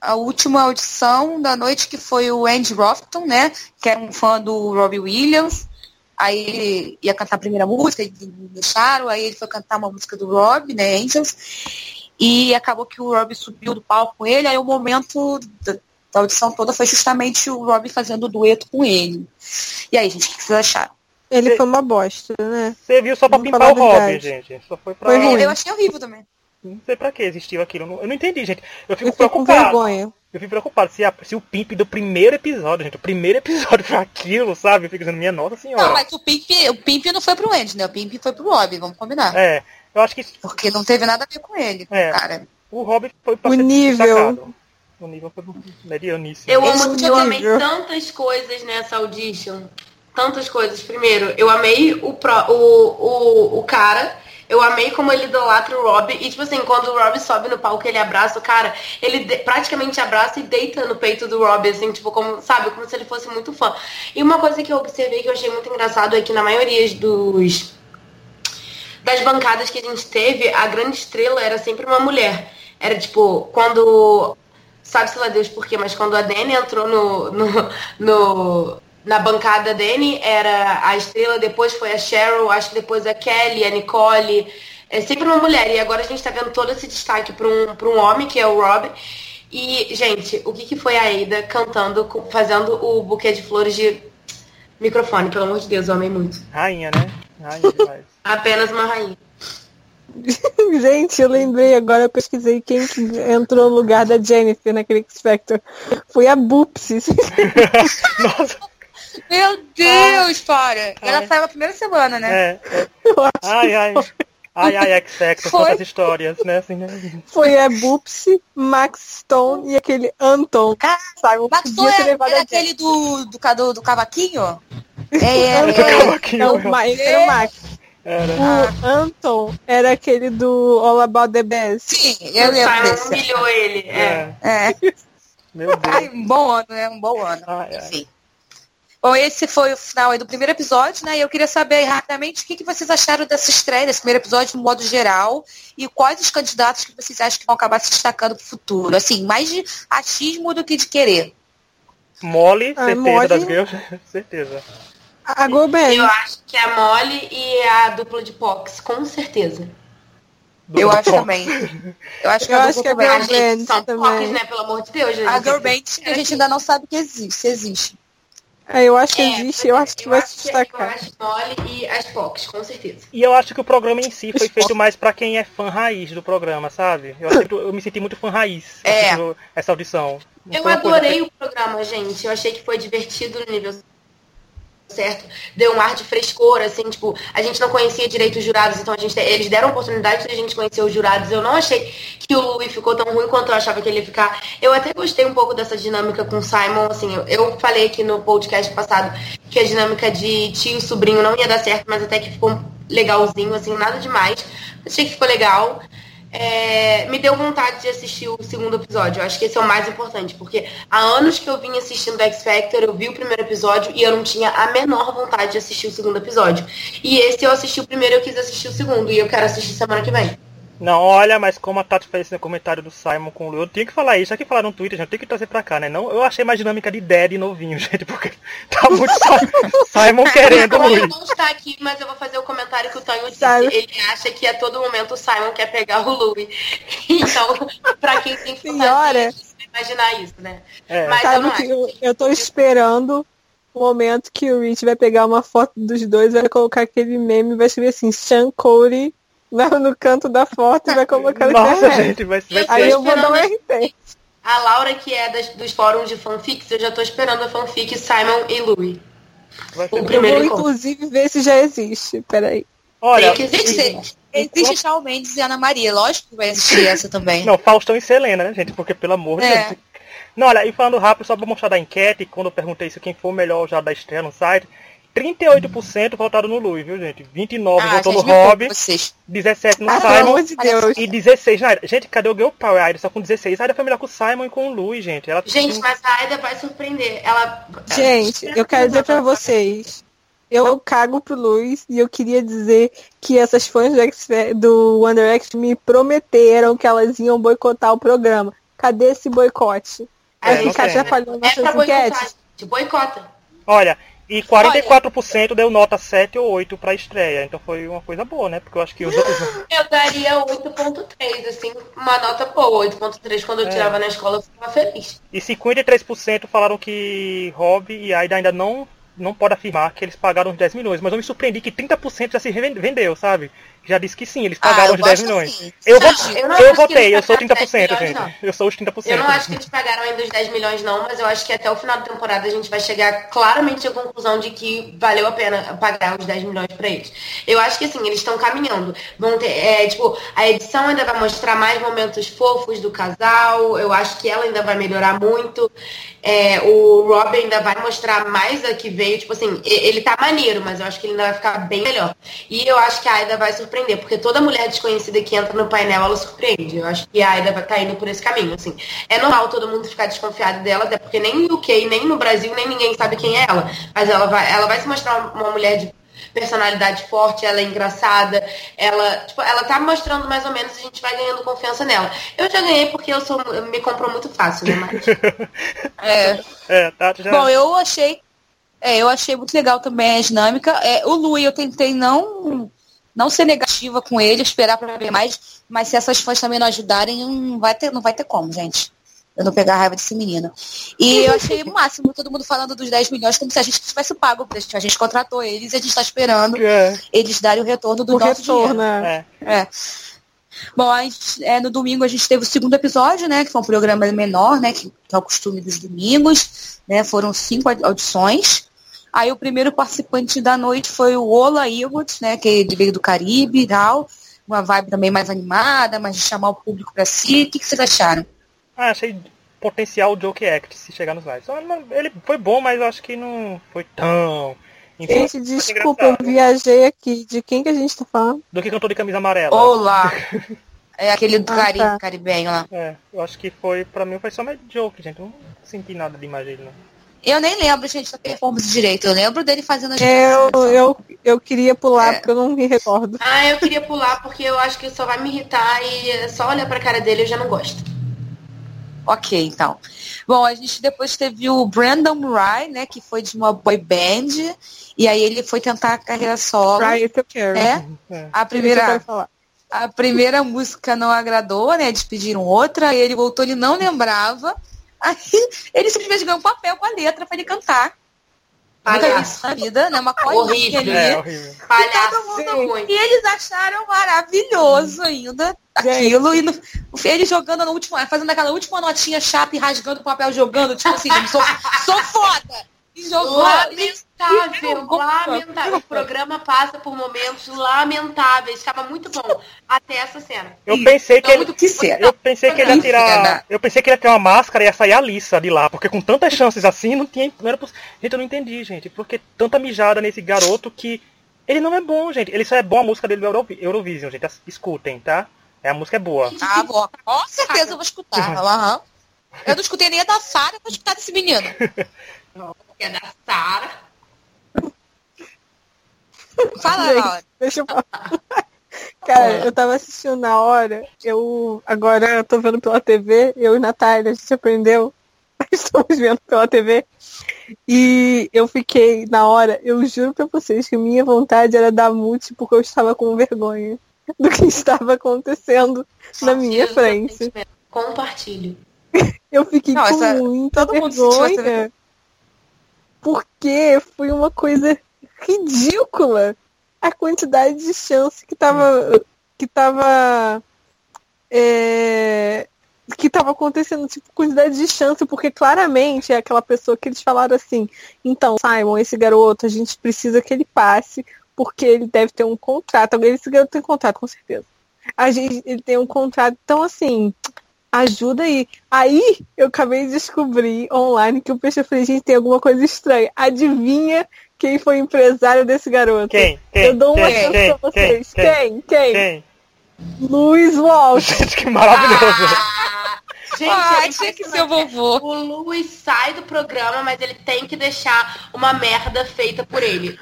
a última audição da noite, que foi o Andy Rofton, né? Que era um fã do Robbie Williams. Aí ele ia cantar a primeira música, e não deixaram. Aí ele foi cantar uma música do Rob, né? Angels. E acabou que o Rob subiu do palco com ele. Aí o momento da, da audição toda foi justamente o Rob fazendo o dueto com ele. E aí, gente, o que vocês acharam? Ele Cê- foi uma bosta, né? Você viu só pra Vamos pimpar o verdade. gente. Só foi pra. Foi ruim. Eu achei horrível também. Não sei pra que existiu aquilo. Eu não- não entendi, gente. Eu fico Eu fico com preocupado. vergonha. Eu fico preocupado se, a- se o pimp do primeiro episódio, gente, o primeiro episódio foi aquilo, sabe? Eu fico dizendo, minha nossa senhora. Não, mas o Pimp, o Pimp não foi pro Andy, né? O Pimp foi pro Rob, vamos combinar. É, eu acho que Porque não teve nada a ver com ele, É. cara. o Robin foi pra O ser nível. destacado. O nível foi medianíssimo. Eu amo, podiam eu amei tantas coisas nessa audition. Tantas coisas. Primeiro, eu amei o, pro, o, o, o cara. Eu amei como ele idolatra o Rob. E, tipo assim, quando o Rob sobe no palco, ele abraça o cara, ele praticamente abraça e deita no peito do Rob, assim, tipo, como, sabe, como se ele fosse muito fã. E uma coisa que eu observei que eu achei muito engraçado é que na maioria dos das bancadas que a gente teve, a grande estrela era sempre uma mulher. Era tipo, quando. Sabe-se lá Deus por quê, mas quando a Dani entrou no, no, no- na bancada Dani, era a estrela, depois foi a Cheryl, acho que depois a Kelly, a Nicole. É sempre uma mulher. E agora a gente tá vendo todo esse destaque para um, pra um homem, que é o Rob. E, gente, o que, que foi a Ada cantando, fazendo o buquê de flores de microfone? Pelo amor de Deus, eu amei muito. Rainha, né? Rainha demais. Apenas uma rainha. Gente, eu lembrei agora, eu pesquisei quem que entrou no lugar da Jennifer naquele X Factor. Foi a Bupsy. Nossa, Meu Deus, para! Ela Ai. saiu na primeira semana, né? é. é. Eu acho Ai, ai. Ai, ai, X Factor, Foi. quantas histórias, né? Assim, né? Foi a Bupsy, Max Stone e aquele Anton. Cara, Sabe, Max a Jennifer. aquele do, do, cado- do cavaquinho? É, é, Do é. cavaquinho. Ma- era o Max. Era. O Anton era aquele do All About the Best. Sim, eu o lembro desse. humilhou ele. É. É. É. Meu Deus. Ai, um bom ano, né? Um bom ano. Ai, ai. Enfim. Bom, esse foi o final aí do primeiro episódio, né? E eu queria saber aí, rapidamente o que, que vocês acharam dessa estreia, desse primeiro episódio, no modo geral, e quais os candidatos que vocês acham que vão acabar se destacando pro futuro. Assim, mais de achismo do que de querer. Mole, Ai, certeza Mole. das girls, certeza. A Go Band. Eu acho que a Molly e a dupla de Pox, com certeza. Do- Eu do acho também. Eu acho que Eu a acho que a Girl A Band. são também. Pox, né? Pelo amor de Deus. A gente. Girl Band que a gente ainda não sabe que existe, se existe. É, eu acho que É, existe, eu acho que eu vai acho se que- destacar. acho Molly e as Pox, com certeza. E eu acho que o programa em si foi feito mais pra quem é fã raiz do programa, sabe? Eu, acho que eu me senti muito fã raiz É. essa audição. Não Eu uma coisa adorei o programa, gente. Eu achei que foi divertido no nível. Certo, deu um ar de frescor, assim, tipo, a gente não conhecia direito os jurados, então a gente, eles deram oportunidade de a gente conhecer os jurados. Eu não achei que o Louis ficou tão ruim quanto eu achava que ele ia ficar. Eu até gostei um pouco dessa dinâmica com o Simon, assim, eu, eu falei aqui no podcast passado que a dinâmica de tio e sobrinho não ia dar certo, mas até que ficou legalzinho, assim, nada demais. Achei que ficou legal é, me deu vontade de assistir o segundo episódio. Eu acho que esse é o mais importante, porque há anos que eu vim assistindo X Factor, eu vi o primeiro episódio e eu não tinha a menor vontade de assistir o segundo episódio. E esse eu assisti o primeiro eu quis assistir o segundo, e eu quero assistir semana que vem. Não, olha, mas como a Tati fez no comentário do Simon com o Lu, eu tenho que falar isso, já que falaram no Twitter, gente, tem que trazer pra cá, né? Não, eu achei mais dinâmica de Daddy novinho, gente, porque tá muito Simon querendo o Lu. não está aqui, mas eu vou fazer o comentário que o Tonho disse. Sabe? Ele acha que a todo momento o Simon quer pegar o Louis. Então, pra quem tem que imaginar isso, né? É. Mas Sabe eu, que eu, eu tô esperando o momento que o Rich vai pegar uma foto dos dois, vai colocar aquele meme e vai escrever assim, Sean Cody lá no canto da foto e vai colocar Nossa, gente, vai, vai ser. Aí eu vou dar um RT. A Laura, que é das, dos fóruns de fanfics, eu já tô esperando a fanfic Simon e Louis. O primeiro eu vou, inclusive, ver se já existe. Peraí. Olha, existe, existe Shawn Mendes e Ana Maria. Lógico que vai existir essa também. Não, Faustão e Selena, né, gente? Porque, pelo amor de é. Deus. Não, olha, e falando rápido, só pra mostrar da enquete, quando eu perguntei se quem for o melhor já da estreia no site, 38% votaram no Louis, viu, gente? 29% ah, votou no Rob, 17% no ah, Simon de e 16% na Aida. Gente, cadê o Girl Power? A Aida só com 16%. A Aida foi melhor com o Simon e com o Louis, gente. Ela gente, tem... mas a Aida vai surpreender. Ela... Gente, eu quero dizer pra vocês. Eu cago pro Luiz e eu queria dizer que essas fãs do, X, do One Direction me prometeram que elas iam boicotar o programa. Cadê esse boicote? É, a gente já falou nossas é enquetes. Boicota. Olha, e 44% Olha, deu nota 7 ou 8 pra estreia. Então foi uma coisa boa, né? Porque eu acho que os outros. Eu daria 8.3, assim, uma nota boa. 8.3 quando eu é. tirava na escola, eu ficava feliz. E 53% falaram que Rob e Aida ainda não, não pode afirmar que eles pagaram os 10 milhões. Mas eu me surpreendi que 30% já se vendeu, sabe? Já disse que sim, eles pagaram ah, os 10 milhões. Assim. Eu, não, eu, eu votei, eu sou 30%, milhões, gente. Não. Eu sou os 30%. Eu não acho que eles pagaram ainda os 10 milhões, não, mas eu acho que até o final da temporada a gente vai chegar claramente à conclusão de que valeu a pena pagar os 10 milhões pra eles. Eu acho que assim, eles estão caminhando. Vão ter, é, tipo, a edição ainda vai mostrar mais momentos fofos do casal. Eu acho que ela ainda vai melhorar muito. É, o Rob ainda vai mostrar mais a que veio. Tipo assim, ele tá maneiro, mas eu acho que ele ainda vai ficar bem melhor. E eu acho que a Aida vai surpreender surpreender, porque toda mulher desconhecida que entra no painel, ela surpreende. Eu acho que a Aida vai estar tá indo por esse caminho, assim. É normal todo mundo ficar desconfiado dela, até porque nem no UK, nem no Brasil, nem ninguém sabe quem é ela. Mas ela vai, ela vai se mostrar uma mulher de personalidade forte, ela é engraçada, ela, tipo, ela tá mostrando mais ou menos, a gente vai ganhando confiança nela. Eu já ganhei porque eu sou eu me comprou muito fácil, né, Mas... é. é tá, já... Bom, eu achei é, eu achei muito legal também a dinâmica. É, o Lu, eu tentei não não ser negativa com ele, esperar para ver mais, mas se essas fãs também não ajudarem, não vai ter, não vai ter como, gente. Eu não pegar a raiva desse menino. E eu achei o máximo todo mundo falando dos 10 milhões como se a gente tivesse pago. A gente contratou eles e a gente está esperando é. eles darem o retorno do o nosso retorno, dinheiro. É. é. Bom, a gente, é, no domingo a gente teve o segundo episódio, né? Que foi um programa menor, né? Que, que é o costume dos domingos. Né, foram cinco audições. Aí o primeiro participante da noite foi o Ola Ewood, né, que é veio do Caribe e tal. Uma vibe também mais animada, mais de chamar o público para si. O que, que vocês acharam? Ah, achei potencial Joke Act se chegar nos lives. Ele foi bom, mas acho que não foi tão. gente, desculpa, eu viajei aqui. De quem que a gente tá falando? Do que cantou de camisa amarela. Olá! É aquele do ah, Caribe, tá. caribenho lá. É, eu acho que foi, pra mim, foi só mais joke, gente. Eu não senti nada de imagem, não. Eu nem lembro, gente, da performance direito. Eu lembro dele fazendo as eu, eu, eu queria pular, é. porque eu não me recordo. Ah, eu queria pular porque eu acho que só vai me irritar e só olhar pra cara dele eu já não gosto. Ok, então. Bom, a gente depois teve o Brandon Murray, né, que foi de uma boy band, e aí ele foi tentar a carreira solo. Right, eu quero. Né? É. A primeira, a primeira música não agradou, né, eles pediram outra, e ele voltou, ele não lembrava, Aí ele simplesmente ganhou um papel com a letra para ele cantar. Isso na vida, né? Uma coisinha ali. É, e, e eles acharam maravilhoso ainda aquilo. E no, ele jogando na última, fazendo aquela última notinha chata e rasgando o papel jogando, tipo assim, sou, sou foda! Jogou. Lamentável, lamentável. O programa passa por momentos lamentáveis. Estava muito bom até essa cena. Eu pensei que ele, muito que eu pensei que ele ia tirar, eu pensei que ele ia ter uma máscara e ia sair a Lissa de lá, porque com tantas chances assim não tinha, não era poss- Gente, eu não entendi, gente, porque tanta mijada nesse garoto que ele não é bom, gente. Ele só é bom a música dele do Eurovi- Eurovision, gente. Escutem, tá? É a música é boa. Ah, vou. Com certeza eu vou escutar. Aham. Eu não escutei nem a da Sara, eu vou escutar desse menino. Que é da Sara. Fala, Laura. Deixa eu falar. Cara, eu tava assistindo na hora, eu agora eu tô vendo pela TV, eu e Natália, a gente aprendeu, estamos vendo pela TV, e eu fiquei na hora, eu juro pra vocês que minha vontade era dar mute porque eu estava com vergonha do que estava acontecendo na minha frente. Compartilho. Eu fiquei Não, com essa- muita todo mundo vergonha. vergonha. Porque foi uma coisa ridícula a quantidade de chance que tava. que tava. é, que tava acontecendo, tipo, quantidade de chance, porque claramente é aquela pessoa que eles falaram assim, então, Simon, esse garoto, a gente precisa que ele passe, porque ele deve ter um contrato. Esse garoto tem contrato, com certeza. A gente, ele tem um contrato, então assim, ajuda aí. Aí eu acabei de descobrir online que o peixe eu falei, gente, tem alguma coisa estranha. Adivinha quem foi o empresário desse garoto? Quem? Quem? Eu dou uma quem? chance Quem? pra vocês. Quem? Quem? Quem? Quem? Luiz Walsh. Gente, que maravilhoso. Ah, gente, Ai, é tinha que ser o vovô. O Luiz sai do programa, mas ele tem que deixar uma merda feita por ele.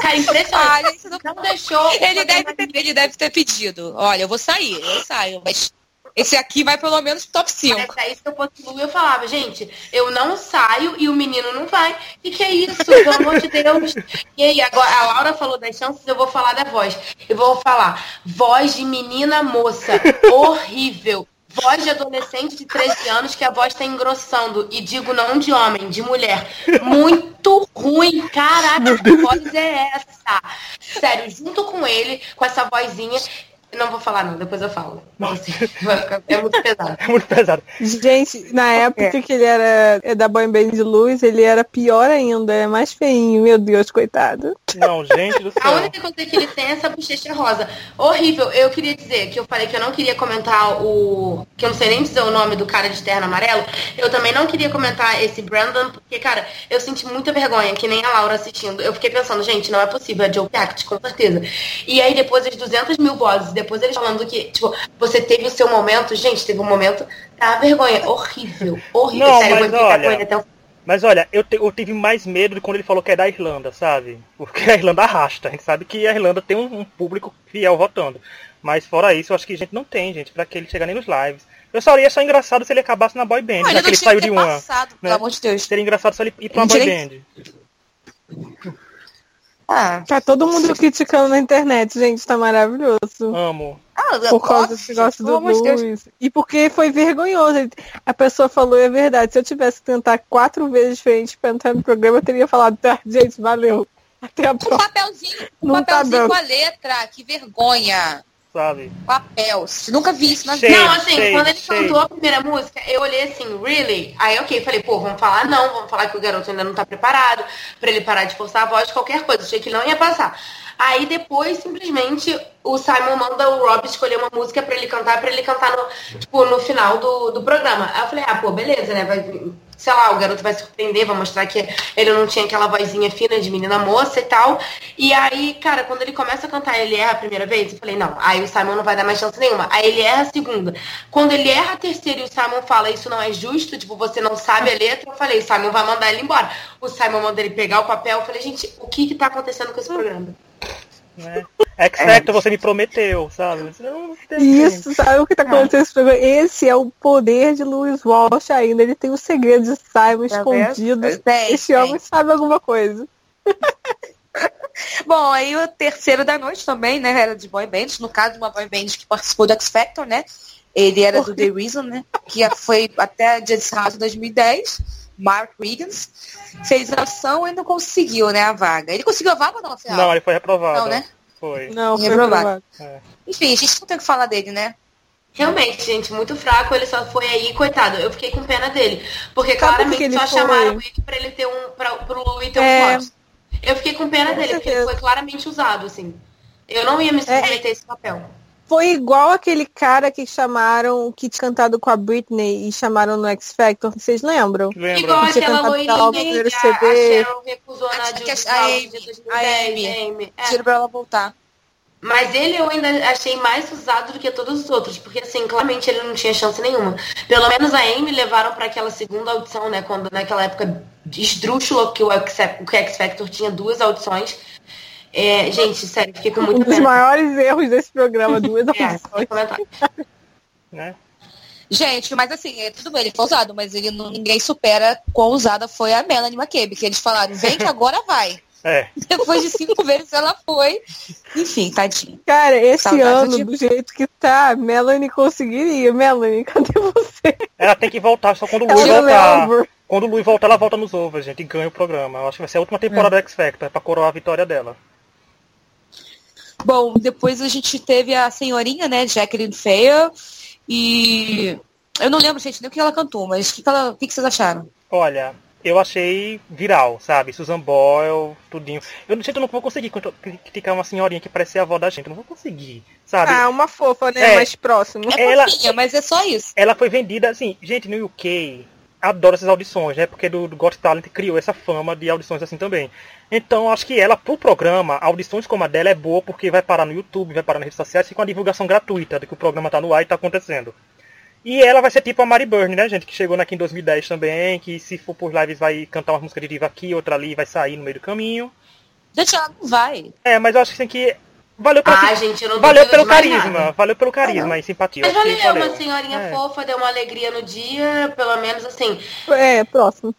Cara, impressionante. Gente, não- não deixou. Ele deve, ter, ele deve ter pedido. Olha, eu vou sair, eu saio. Mas esse aqui vai pelo menos top 5. Mas aí se eu fosse Lu, eu falava, gente, eu não saio e o menino não vai. E que é isso, pelo amor de Deus. E aí, agora a Laura falou das chances, eu vou falar da voz. Eu vou falar, voz de menina moça, horrível. Voz de adolescente de 13 anos que a voz tá engrossando. E digo não de homem, de mulher. Muito ruim. Caraca, que voz é essa? Sério, junto com ele, com essa vozinha. Não vou falar não, depois eu falo. Ficar- é muito pesado. É muito pesado. Gente, na época que ele era é da boy band de luz, ele era pior ainda, é mais feinho, meu Deus, coitado. Não, gente do A céu. única coisa que ele tem é essa bochecha rosa. Horrível. Eu queria dizer que eu falei que eu não queria comentar o. que eu não sei nem dizer o nome do cara de terno amarelo. Eu também não queria comentar esse Brandon, porque, cara, eu senti muita vergonha, que nem a Laura assistindo. Eu fiquei pensando, gente, não é possível, é Joe Pact, com certeza. E aí depois as 200 mil vozes, depois eles falando que, tipo, você teve o seu momento. Gente, teve um momento da vergonha. Horrível. Horrível. Não, Sério, eu vou mas olha, com ele até o Mas olha, eu, te- eu tive mais medo de quando ele falou que é da Irlanda, sabe? Porque a Irlanda arrasta. A gente sabe que a Irlanda tem um, um público fiel votando. Mas fora isso, eu acho que a gente não tem, gente, pra que ele chegar nem nos lives. Eu só ia achar engraçado se ele acabasse na boy band, Não, já ele que ele saiu de uma. passado, né? pelo amor de Deus. Seria engraçado se ele ir pra uma Ele boy band. Ah, Tá todo mundo criticando na internet, gente, tá maravilhoso. Amo. ah, Por causa desse negócio do de Deus. Luiz. E porque foi vergonhoso. A pessoa falou, é verdade. Se eu tivesse que tentar quatro vezes diferente pra entrar no programa, eu teria falado, tá, gente, valeu. Até a Um próxima. papelzinho, um Não tá papelzinho dando. com a letra, que vergonha. Sabe? Papel. Nunca vi isso na vida. Não, assim, sei, quando ele sei. cantou a primeira música, eu olhei assim, really? Aí, ok, falei, pô, vamos falar não, vamos falar que o garoto ainda não tá preparado, pra ele parar de forçar a voz, qualquer coisa. Achei que não ia passar. Aí depois, simplesmente, o Simon manda o Rob escolher uma música pra ele cantar, pra ele cantar no, tipo, no final do, do programa. Aí eu falei, ah, pô, beleza, né? Vai, sei lá, o garoto vai surpreender, vai mostrar que ele não tinha aquela vozinha fina de menina moça e tal. E aí, cara, quando ele começa a cantar, ele erra a primeira vez, eu falei, não, aí o Simon não vai dar mais chance nenhuma. Aí ele erra a segunda. Quando ele erra a terceira e o Simon fala, isso não é justo, tipo, você não sabe a letra, eu falei, o Simon vai mandar ele embora. O Simon manda ele pegar o papel, eu falei, gente, o que que tá acontecendo com esse programa? Né? X Factor, você me prometeu, sabe? Isso, sabe o que tá acontecendo nesse programa? Esse é o poder de Luiz Walsh ainda. Ele tem o segredo de Simon Tá? Tem, Esse homem sabe alguma coisa. Bom, aí o terceiro da noite também, né? Era de boy band. No caso, uma boy band que participou do X Factor, né? Ele era do The Reason, né? Que foi até dia de 2010. Mark Riggins fez a ação e não conseguiu, né? A vaga. Ele conseguiu a vaga ou não, afinal? Não, ele foi reprovado. Não, né? Foi. Não, foi Reprovado. É. Enfim, a gente não tem o que falar dele, né? Realmente, gente, muito fraco. Ele só foi aí, coitado. Eu fiquei com pena dele. Porque Sabe claramente só foi? chamaram ele pra ele ter um. Pra, pro Louis ter um É. plot. Eu fiquei com pena Com dele, porque ele certeza. foi claramente usado, assim. Eu não ia me submeter a esse papel. Foi igual aquele cara que chamaram, que tinha cantado com a Britney e chamaram no X Factor, vocês lembram? Lembra? Igual Que tinha aquela cantado loirinha que a, a CD. Sharon recusou na A- de que a- de a de Amy, 2010, a Amy. Amy. É. Tiro pra ela voltar. Mas ele eu ainda achei mais usado do que todos os outros, porque assim, claramente ele não tinha chance nenhuma. Pelo menos a Amy levaram para aquela segunda audição, né? Quando naquela época esdrúxula que o X, o X Factor tinha duas audições. É, gente, sério, fiquei com Um muita dos pena. maiores erros desse programa, duas É, comentário. Né? Gente, mas assim, é, tudo bem, ele foi usado, mas ele não, ninguém supera quão usada foi a Melanie McCabe, que eles falaram, vem que agora vai. É. Depois de cinco vezes ela foi. Enfim, tadinho. Cara, esse Saudade ano, de- do jeito que tá, Melanie conseguiria. Melanie, cadê você? Ela tem que voltar só quando o Luiz não voltar. Quando o Luiz voltar, ela volta nos ovos, gente, e ganha o programa. Eu acho que vai ser a última temporada do X Factor, é pra coroar a vitória dela. Bom, depois a gente teve a senhorinha, né, Jacqueline Fair, e eu não lembro, gente, nem o que ela cantou, mas o que, que, ela- que, que vocês acharam? Olha, eu achei viral, sabe? Susan Boyle, tudinho. Eu não sei, eu não vou conseguir criticar uma senhorinha que parece a avó da gente. Eu não vou conseguir, sabe? Ah, uma fofa, né? É. Mais próximo. É Ela- fofinha, mas é só isso. Ela foi vendida, assim, gente, no UK, adora essas audições, né? Porque do, do Got Talent criou essa fama de audições assim também. Então, acho que ela, pro programa, audições como a dela é boa porque vai parar no YouTube, vai parar nas redes sociais e com a divulgação gratuita de que o programa tá no ar e tá acontecendo. E ela vai ser tipo a Mary Byrne, né, gente? Que chegou aqui em 2010 também, que se for por lives vai cantar uma música de diva aqui, outra ali, vai sair no meio do caminho. Gente, ela não vai. É, mas eu acho que, assim, que valeu pelo, Ah, gente, eu não valeu pelo carisma, nada. valeu pelo carisma e simpatia. Mas Eu acho que valeu, uma senhorinha É. fofa, deu uma alegria no dia, pelo menos assim. É, próximo.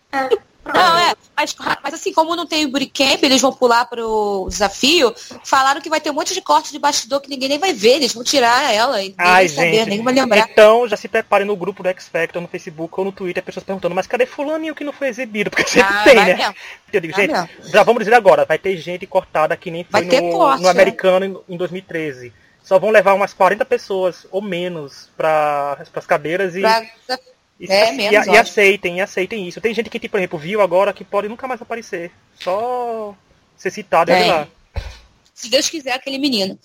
Não, é. Mas, mas assim, como não tem o bootcamp, eles vão pular pro desafio, falaram que vai ter um monte de corte de bastidor que ninguém nem vai ver, eles vão tirar ela e ninguém Ai, vai saber, gente. nem vai lembrar. Então, já se preparem no grupo do X Factor, no Facebook ou no Twitter, pessoas perguntando, mas cadê fulaninho que não foi exibido? Porque sempre Ah, tem, né? mesmo. Eu digo, Vai gente, mesmo. já vamos dizer agora, vai ter gente cortada que nem foi no, corte, no é. americano em, em 2013. Só vão levar umas 40 pessoas ou menos para as cadeiras e, Pra- e, É, e- menos, e acho. aceitem, e aceitem isso. Tem gente que, tipo, por exemplo, viu agora que pode nunca mais aparecer. Só ser citado e olha lá. se Deus quiser, aquele menino.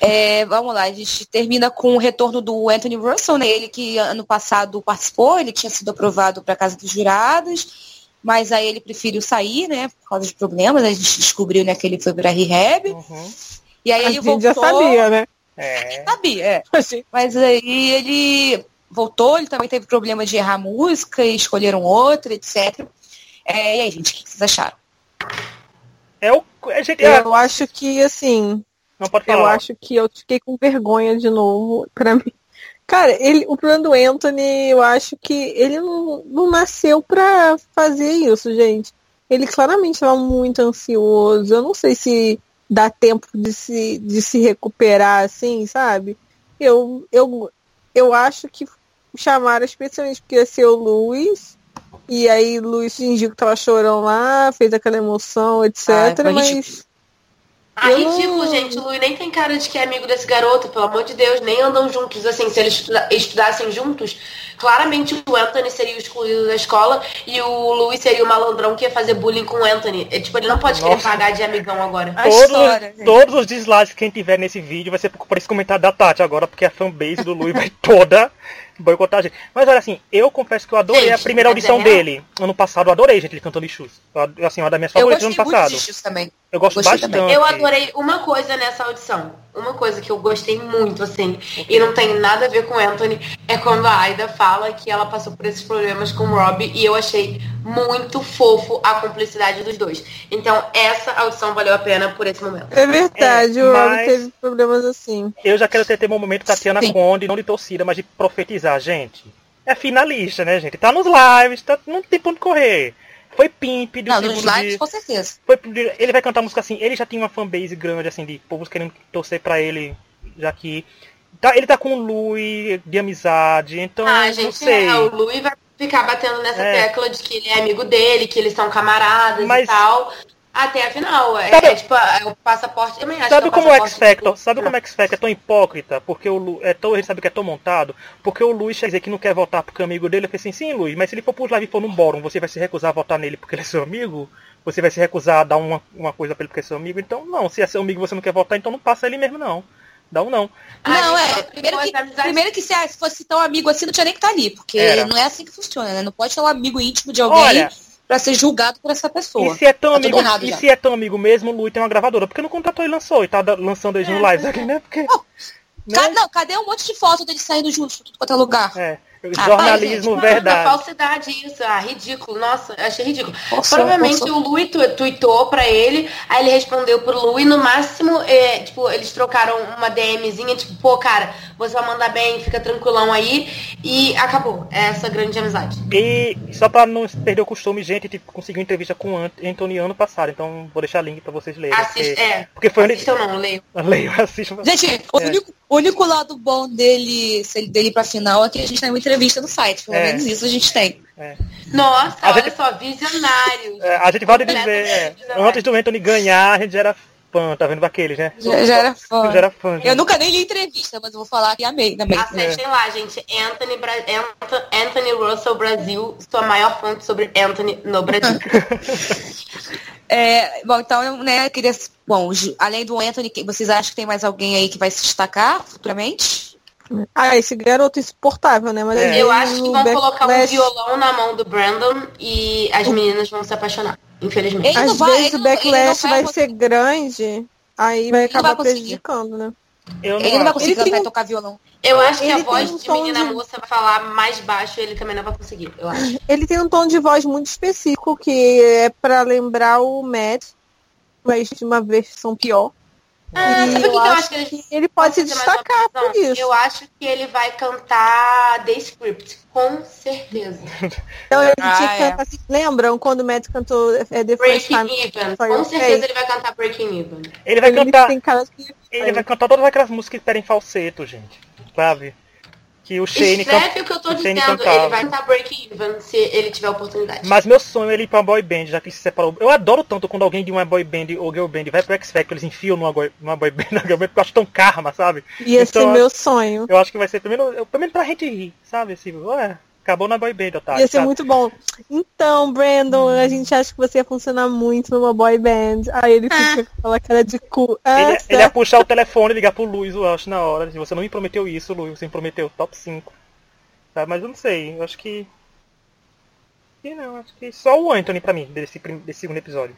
É, vamos lá, a gente termina com o retorno do Anthony Russell, né? Ele que ano passado participou, ele tinha sido aprovado para a Casa dos Jurados, mas aí ele preferiu sair, né? Por causa de problemas. A gente descobriu né, que ele foi para rehab. Uhum. E aí A ele gente voltou. já sabia, né? É. Sabia, é. Mas aí ele voltou, ele também teve problema de errar música e escolheram outra, etc. É, e aí, gente, o que vocês acharam? É. É, gente, é- Eu acho que, assim, não pode falar. eu acho que eu fiquei com vergonha de novo pra mim. Cara, ele, o problema do Anthony, eu acho que ele não, não nasceu pra fazer isso, gente. Ele claramente estava muito ansioso. Eu não sei se dá tempo de se, de se recuperar assim, sabe? Eu, eu, eu acho que chamaram especialmente porque ia ser o Luiz. E aí o Luiz fingiu que tava chorando lá, fez aquela emoção, etc. Ah, mas. ridículo. Ah, Eu ridículo, gente. O Luiz nem tem cara de que é amigo desse garoto, pelo amor de Deus, nem andam juntos. Assim, se eles estuda- estudassem juntos, claramente o Anthony seria o excluído da escola e o Luiz seria o malandrão que ia fazer bullying com o Anthony. É, tipo, ele não pode querer Nossa. pagar de amigão agora. A Todos, história, todos os dislikes que quem tiver nesse vídeo vai ser por esse comentário da Tati agora, porque a fanbase do Luiz vai toda boicotar a gente. Mas olha assim, eu confesso que eu adorei a Gente, primeira mas é audição dele. Ano passado eu adorei, gente, ele cantando Ixus. Eu- Assim, uma das minhas favoritas do ano muito passado. disso também. Eu gosto bastante. também. Eu adorei uma coisa nessa audição. Uma coisa que eu gostei muito, assim, e não tem nada a ver com o Anthony, é quando a Aida fala que ela passou por esses problemas com o Rob e eu achei muito fofo a cumplicidade dos dois. Então, essa audição valeu a pena por esse momento. É verdade, É, o Rob teve problemas assim. Eu já quero ter, ter um momento Tatiana Sim. Conde, não de torcida, mas de profetizar, gente. É finalista, né, gente? Tá nos lives, tá, não tem pra onde correr. Foi Pimp do Não, segundo lives, dia. com certeza. Foi, ele vai cantar música assim, ele já tinha uma fanbase grande, assim, de povos querendo torcer pra ele, já que. Tá, ele tá com o Lui de amizade, então ah, não gente, sei. é, o Louis vai ficar batendo nessa É. tecla de que ele é amigo dele, que eles são camaradas Mas- e tal. Até a final. É, sabe, é tipo é o passaporte. Também acho sabe é como o X Factor, sabe como o X Factor é tão hipócrita? Porque o Lu, é tão, a gente sabe que é tão montado, porque o Luiz quer dizer que não quer votar porque o amigo dele, eu falei assim, sim, Luiz, mas se ele for pro live e for num bórum, você vai se recusar a votar nele porque ele é seu amigo? Você vai se recusar a dar uma, uma coisa pra ele porque é seu amigo? Então, não, se é seu amigo e você não quer votar, então não passa ele mesmo, não. Dá um não. Não, é. Primeiro que, primeiro que se fosse tão amigo assim, não tinha nem que estar tá ali. Porque Era. não é assim que funciona, né? Não pode ser um amigo íntimo de alguém. Olha, para ser julgado por essa pessoa. E se é tão tá amigo, e se é tão amigo mesmo, o Lui tem uma gravadora. Porque não contratou e lançou e tá lançando eles é, no live aqui, né? Porque. Oh, né? Não, cadê um monte de foto dele saindo junto, tudo quanto é lugar? É. Jornalismo ah, verdade. É falsidade isso, ah, ridículo. Nossa, achei ridículo. Poxa, Provavelmente poxa. o Lui tweetou pra ele, aí ele respondeu pro Lui, no máximo, é, tipo, eles trocaram uma DMzinha, tipo, pô, cara, você vai mandar bem, fica tranquilão aí, e acabou essa grande amizade. E só pra não perder o costume, gente, tipo, conseguiu entrevista com o Anthony ano passado, então vou deixar link pra vocês lerem. Assiste, porque, é. Porque foi Assistam não, leio. Leio, assisto. Gente, é. o, único, o único lado bom dele, dele pra final é que a gente tem uma entrevista no site, pelo é. menos isso a gente tem. É. Nossa, a olha gente, só, visionário. É, a gente pode dizer, é, antes do Anthony ganhar, a gente era fã, tá vendo aqueles, né? Já, já era fã. Já era fã eu nunca nem li entrevista, mas eu vou falar que amei também. Acessem é. lá, gente. Anthony, Bra... Anthony Russell Brasil, sua maior fonte sobre Anthony no Brasil. é, bom, então, né, queria. Bom, além do Anthony, vocês acham que tem mais alguém aí que vai se destacar futuramente? Ah, esse garoto insuportável, né? Mas é. Eu acho que vão colocar um violão na mão do Brandon e as meninas vão se apaixonar, infelizmente. Às vai, vezes o backlash vai, vai ser grande, aí vai acabar vai prejudicando, né? Eu não ele não vai conseguir cantar e tocar violão. Eu acho que a voz um de menina de... moça vai falar mais baixo ele também não vai conseguir, eu acho. Ele tem um tom de voz muito específico que é para lembrar o Matt, mas de uma versão pior. Ah, sabe o que, eu acho que ele, ele pode se destacar por isso? Eu acho que ele vai cantar The Script, com certeza. Então ele ah, tinha é. assim, lembram quando o Matt cantou é, The First Time? Even. Com certeza ele vai cantar Breaking Even. Ele vai ele cantar. Ele vai cantar todas aquelas músicas que pedem falseto, gente. Sabe? Que o Shane Escreve o que eu tô dizendo, cantava. ele vai tentar break even se ele tiver oportunidade. Mas meu sonho é ele ir pra boy band, já que se separou. Eu adoro tanto quando alguém de uma boy band ou girl band vai pro X Factor, eles enfiam numa boy, numa boy band, girl band, porque eu acho tão karma, sabe? Ia então, ser meu sonho. Eu acho que vai ser pelo menos, pelo menos pra gente rir, sabe? Assim, ué, Acabou na boy band, Otávio. Ia ser sabe? muito bom. Então, Brandon, a gente acha que você ia funcionar muito numa boy band. Aí ele fica ah. com aquela cara de cu. Ah, ele, ele, ia puxar o telefone e ligar pro Luiz, eu acho, na hora. Você não me prometeu isso, Luiz. Você me prometeu top 5. Tá? Mas eu não sei, eu acho que. E não, acho que só o Anthony pra mim, desse, desse segundo episódio.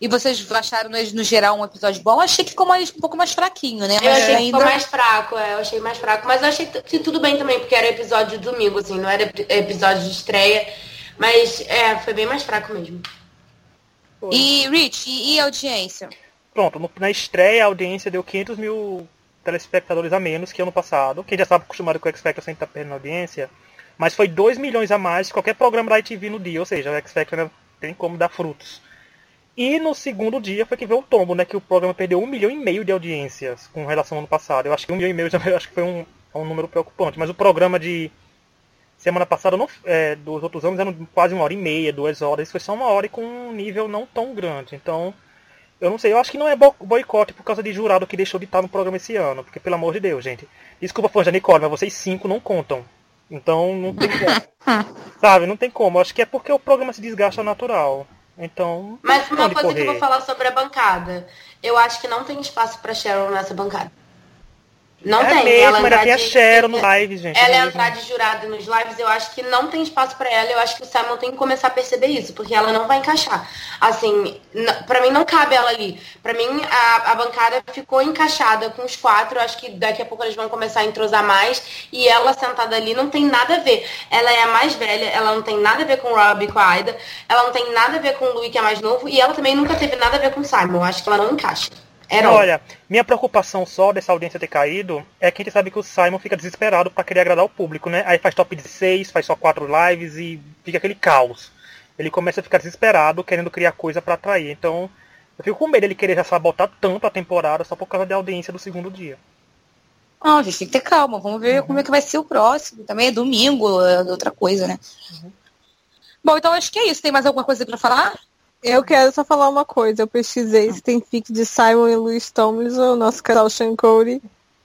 E vocês acharam no geral um episódio bom? Achei que ficou mais, um pouco mais fraquinho, né? Mas eu achei ainda... que ficou mais fraco, é, eu achei mais fraco. Mas eu achei que tudo bem também, porque era episódio de domingo, assim, não era episódio de estreia. Mas é, foi bem mais fraco mesmo. Foi. E, Rich, e, e audiência? Pronto, no, na estreia a audiência deu 500 mil telespectadores a menos que ano passado. Quem já estava acostumado com o X Factor sempre está perdendo audiência. Mas foi 2 milhões a mais que qualquer programa da ITV no dia. Ou seja, o X Factor tem como dar frutos. E no segundo dia foi que veio o tombo, né? Que o programa perdeu um milhão e meio de audiências com relação ao ano passado. Eu acho que um milhão e meio já acho que foi um, um número preocupante. Mas o programa de semana passada, não, é, dos outros anos, era quase uma hora e meia, duas horas. Isso foi só uma hora e com um nível não tão grande. Então, eu não sei, eu acho que não é boicote por causa de jurado que deixou de estar no programa esse ano. Porque, pelo amor de Deus, gente. Desculpa, fã da Nicole, mas vocês cinco não contam. Então, não tem como. Sabe, não tem como. Eu acho que é porque o programa se desgasta natural. Então. Mas uma coisa correr. que eu vou falar sobre a bancada. Eu acho que não tem espaço para Cheryl nessa bancada. Não é tem. Mesmo, ela ainda tem a Cheryl no live, gente. Ela é entrar de jurada nos lives, eu acho que não tem espaço para ela. Eu acho que o Simon tem que começar a perceber isso, porque ela não vai encaixar. Assim, para mim não cabe ela ali. Para mim a, a bancada ficou encaixada com os quatro. Eu acho que daqui a pouco eles vão começar a entrosar mais. E ela sentada ali não tem nada a ver. Ela é a mais velha, ela não tem nada a ver com o Rob e com a Aida. Ela não tem nada a ver com o Louis, que é mais novo. E ela também nunca teve nada a ver com o Simon. Eu acho que ela não encaixa. Era Olha, minha preocupação só dessa audiência ter caído é que a gente sabe que o Simon fica desesperado para querer agradar o público, né? Aí faz top de 6, faz só quatro lives e fica aquele caos. Ele começa a ficar desesperado, querendo criar coisa para atrair. Então, eu fico com medo dele querer já sabotar tanto a temporada só por causa da audiência do segundo dia. Não, a gente tem que ter calma. Vamos ver uhum. como é que vai ser o próximo. Também é domingo, é outra coisa, né? Uhum. Bom, então acho que é isso. Tem mais alguma coisa para falar? Eu quero só falar uma coisa. Eu pesquisei se tem fic de Simon e Louis Tomlinson, nosso canal Sean Cody,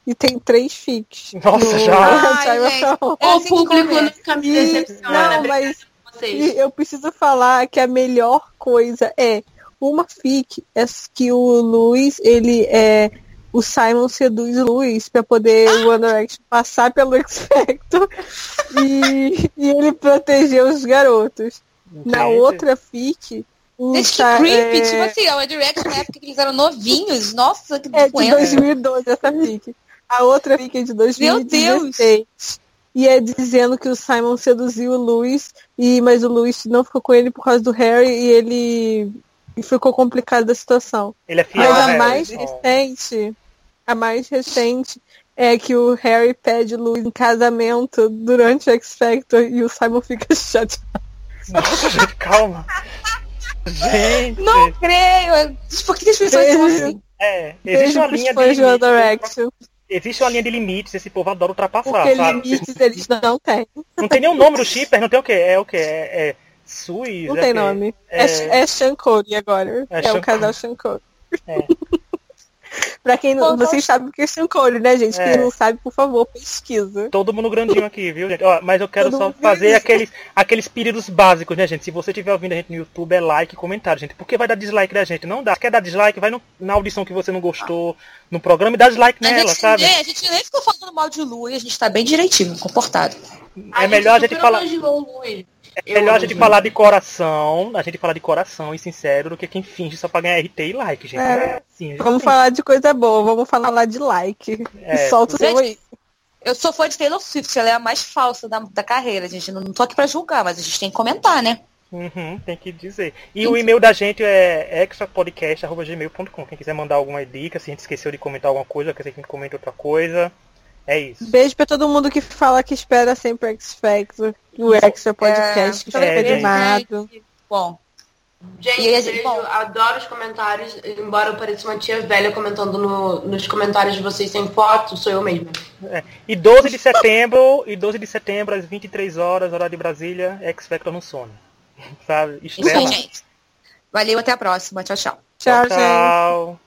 e tem três fics. Nossa, no- já? Ai, gente. É O assim público nunca me decepciona. não, mas. E eu preciso falar que a melhor coisa é uma fic é que o Luiz, ele é. O Simon seduz o Luiz pra poder o One Direction passar pelo X Factor e, e ele proteger os garotos. Na Gente, outra fic, Gente, que creepy. é, Tipo assim, a One Direction na época que eles eram novinhos. Nossa, que é de doença. 2012 essa fic. A outra fic é de Deus. 2016. E é dizendo que o Simon seduziu o Luiz, e, mas o Luiz não ficou com ele por causa do Harry e ele e ficou complicado da situação. Ele é fiel Mas a a Harry. mais Oh. recente, a mais recente é que o Harry pede o Luiz em casamento durante o X Factor e o Simon fica chateado. Nossa, gente, calma. Gente. Não creio. Por que as pessoas são assim? É, existe Beijo uma linha de limites. Existe uma linha de limites, esse povo adora ultrapassar, porque sabe? limites eles não têm. Não tem nenhum nome do shipper, não tem o quê? É o quê? É, é Suis? Não é tem quê? nome. É- É, é Sean Cody agora. É É, o casal Sean Cody. É. pra quem não. Pô, Vocês sabem o que é Cody, né, gente? É. Quem não sabe, por favor, pesquisa. Todo mundo grandinho aqui, viu, gente? Ó, mas eu quero Todo só fazer grandinho. aqueles, aqueles pedidos básicos, né, gente? Se você estiver ouvindo a gente no YouTube, é like e comentário, gente. Porque vai dar dislike da gente? Não dá. Quer dar dislike? Vai no- na audição que você não gostou no programa e dá dislike A nela, gente, sabe? nem, a gente nem ficou falando mal de Lu e a gente tá bem direitinho, comportado. É melhor a gente falar. elogiou. É melhor a gente falar de coração, a gente falar de coração e sincero do que quem finge só pra ganhar RT e like, gente. É. Sim, a gente Vamos tem- falar de coisa boa, vamos falar lá de like. É. E solta o seu aí. Eu sou fã de Taylor Swift, ela é a mais falsa da, da carreira, gente. Não, não tô aqui pra julgar, mas a gente tem que comentar, né? Uhum, tem que dizer. E o e-mail da gente é extrapodcast.gmail.com. Quem quiser mandar alguma dica, se a gente esqueceu de comentar alguma coisa, quer que a gente comente outra coisa. É isso. Beijo pra todo mundo que fala que espera sempre o X Factor, o Extra Podcast, que é, fica gente. animado. Bom, Gente, E aí, beijo, bom. adoro os comentários, embora eu pareça uma tia velha comentando no- nos comentários de vocês sem foto, sou eu mesma. É. E 12 de setembro, e 12 de setembro, às 23 horas, hora de Brasília, X Factor no Sony. Sabe? isso aí, gente. Valeu, até a próxima. Tchau, tchau. Tchau, gente. tchau.